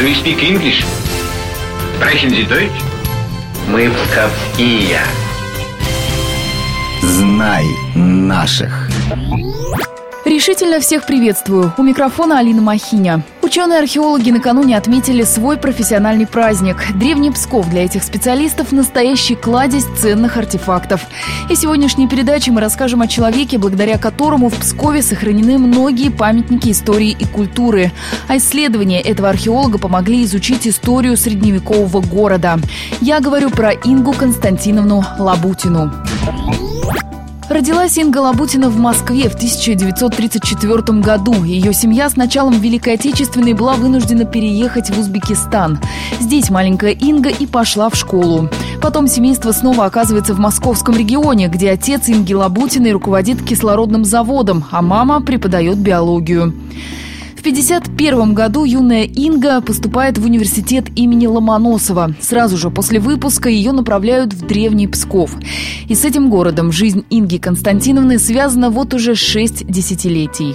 Do you speak English? Sprechen Sie Deutsch? Мы псковские. Знай наших. Решительно всех приветствую. У микрофона Алина Махиня. Ученые-археологи накануне отметили свой профессиональный праздник. Древний Псков для этих специалистов – настоящий кладезь ценных артефактов. И в сегодняшней передаче мы расскажем о человеке, благодаря которому в Пскове сохранены многие памятники истории и культуры. А исследования этого археолога помогли изучить историю средневекового города. Я говорю про Ингу Константиновну Лабутину. Родилась Инга Лабутина в Москве в 1934 году. Ее семья с началом Великой Отечественной была вынуждена переехать в Узбекистан. Здесь маленькая Инга и пошла в школу. Потом семейство снова оказывается в московском регионе, где отец Инги Лабутиной руководит кислородным заводом, а мама преподает биологию. В 1951 году юная Инга поступает в университет имени Ломоносова. Сразу же после выпуска ее направляют в Древний Псков. И с этим городом жизнь Инги Константиновны связана вот уже шесть десятилетий.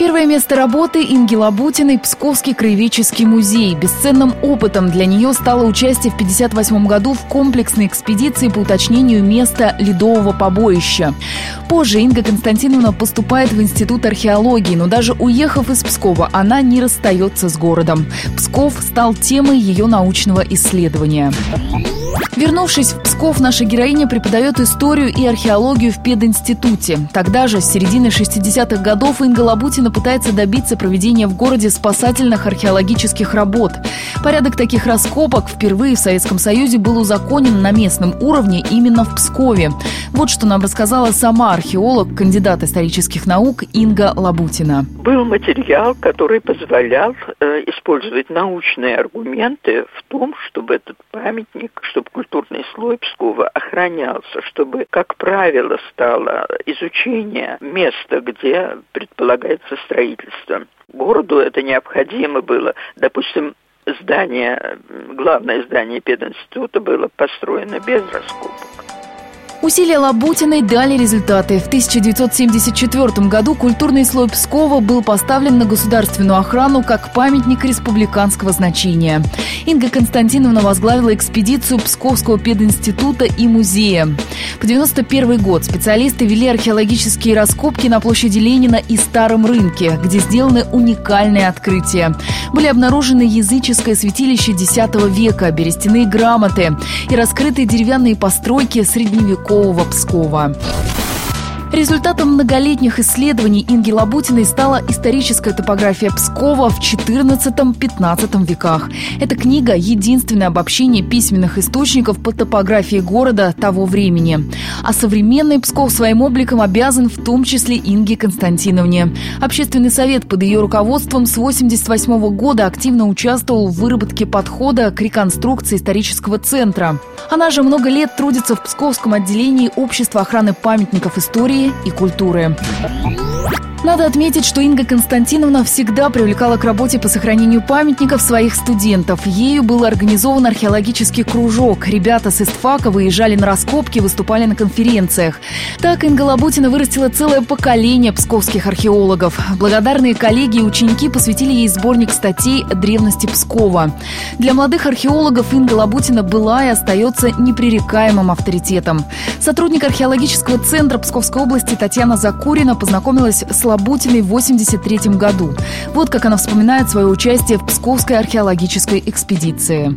Первое место работы Инги Лабутиной – Псковский краеведческий музей. Бесценным опытом для нее стало участие в 1958 году в комплексной экспедиции по уточнению места ледового побоища. Позже Инга Константиновна поступает в Институт археологии, но даже уехав из Пскова, она не расстается с городом. Псков стал темой ее научного исследования. Вернувшись в Псков, наша героиня преподает историю и археологию в пединституте. Тогда же, с середины 60-х годов, Инга Лабутина пытается добиться проведения в городе спасательных археологических работ. Порядок таких раскопок впервые в Советском Союзе был узаконен на местном уровне именно в Пскове. Вот что нам рассказала сама археолог, кандидат исторических наук Инга Лабутина. Был материал, который позволял э, использовать научные аргументы в том, чтобы этот памятник, чтобы культурный слой Пскова охранялся, чтобы, как правило, стало изучение места, где предполагается строительство. Городу это необходимо было. Допустим, здание, главное здание пединститута было построено без раскопок. Усилия Лабутиной дали результаты. В 1974 году культурный слой Пскова был поставлен на государственную охрану как памятник республиканского значения. Инга Константиновна возглавила экспедицию Псковского пединститута и музея. В 1991 год специалисты вели археологические раскопки на площади Ленина и Старом рынке, где сделаны уникальные открытия. Были обнаружены языческое святилище X века, берестяные грамоты и раскрытые деревянные постройки средневековья средневекового Пскова. Результатом многолетних исследований Инги Лабутиной стала историческая топография Пскова в XIV-XV веках. Эта книга – единственное обобщение письменных источников по топографии города того времени. А современный Псков своим обликом обязан в том числе Инге Константиновне. Общественный совет под ее руководством с 1988 года активно участвовал в выработке подхода к реконструкции исторического центра. Она же много лет трудится в Псковском отделении Общества охраны памятников истории и культуры. Надо отметить, что Инга Константиновна всегда привлекала к работе по сохранению памятников своих студентов. Ею был организован археологический кружок. Ребята с Истфака выезжали на раскопки, выступали на конференциях. Так Инга Лабутина вырастила целое поколение псковских археологов. Благодарные коллеги и ученики посвятили ей сборник статей «Древности Пскова». Для молодых археологов Инга Лабутина была и остается непререкаемым авторитетом. Сотрудник археологического центра Псковской области Татьяна Закурина познакомилась с Лабутиной в 1983 году. Вот как она вспоминает свое участие в Псковской археологической экспедиции.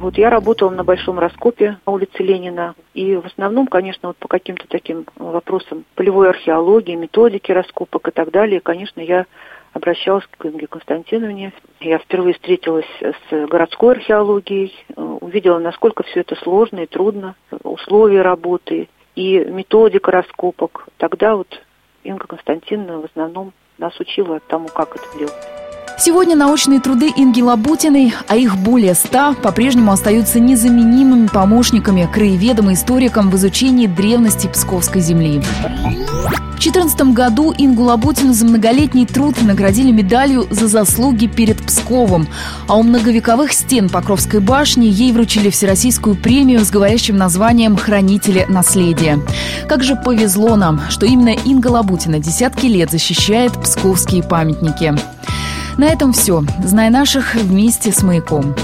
Вот я работала на большом раскопе на улице Ленина. И в основном, конечно, вот по каким-то таким вопросам полевой археологии, методики раскопок и так далее, конечно, я обращалась к Инге Константиновне. Я впервые встретилась с городской археологией, увидела, насколько все это сложно и трудно, условия работы и методика раскопок. Тогда вот Инга Константиновна в основном нас учила тому, как это делать. Сегодня научные труды Инги Лабутиной, а их более ста, по-прежнему остаются незаменимыми помощниками краеведам и историкам в изучении древности Псковской земли. В 2014 году Ингу Лабутину за многолетний труд наградили медалью за заслуги перед Псковом, а у многовековых стен Покровской башни ей вручили всероссийскую премию с говорящим названием «Хранители наследия». Как же повезло нам, что именно Инга Лабутина десятки лет защищает псковские памятники. На этом все. Знай наших вместе с «Маяком».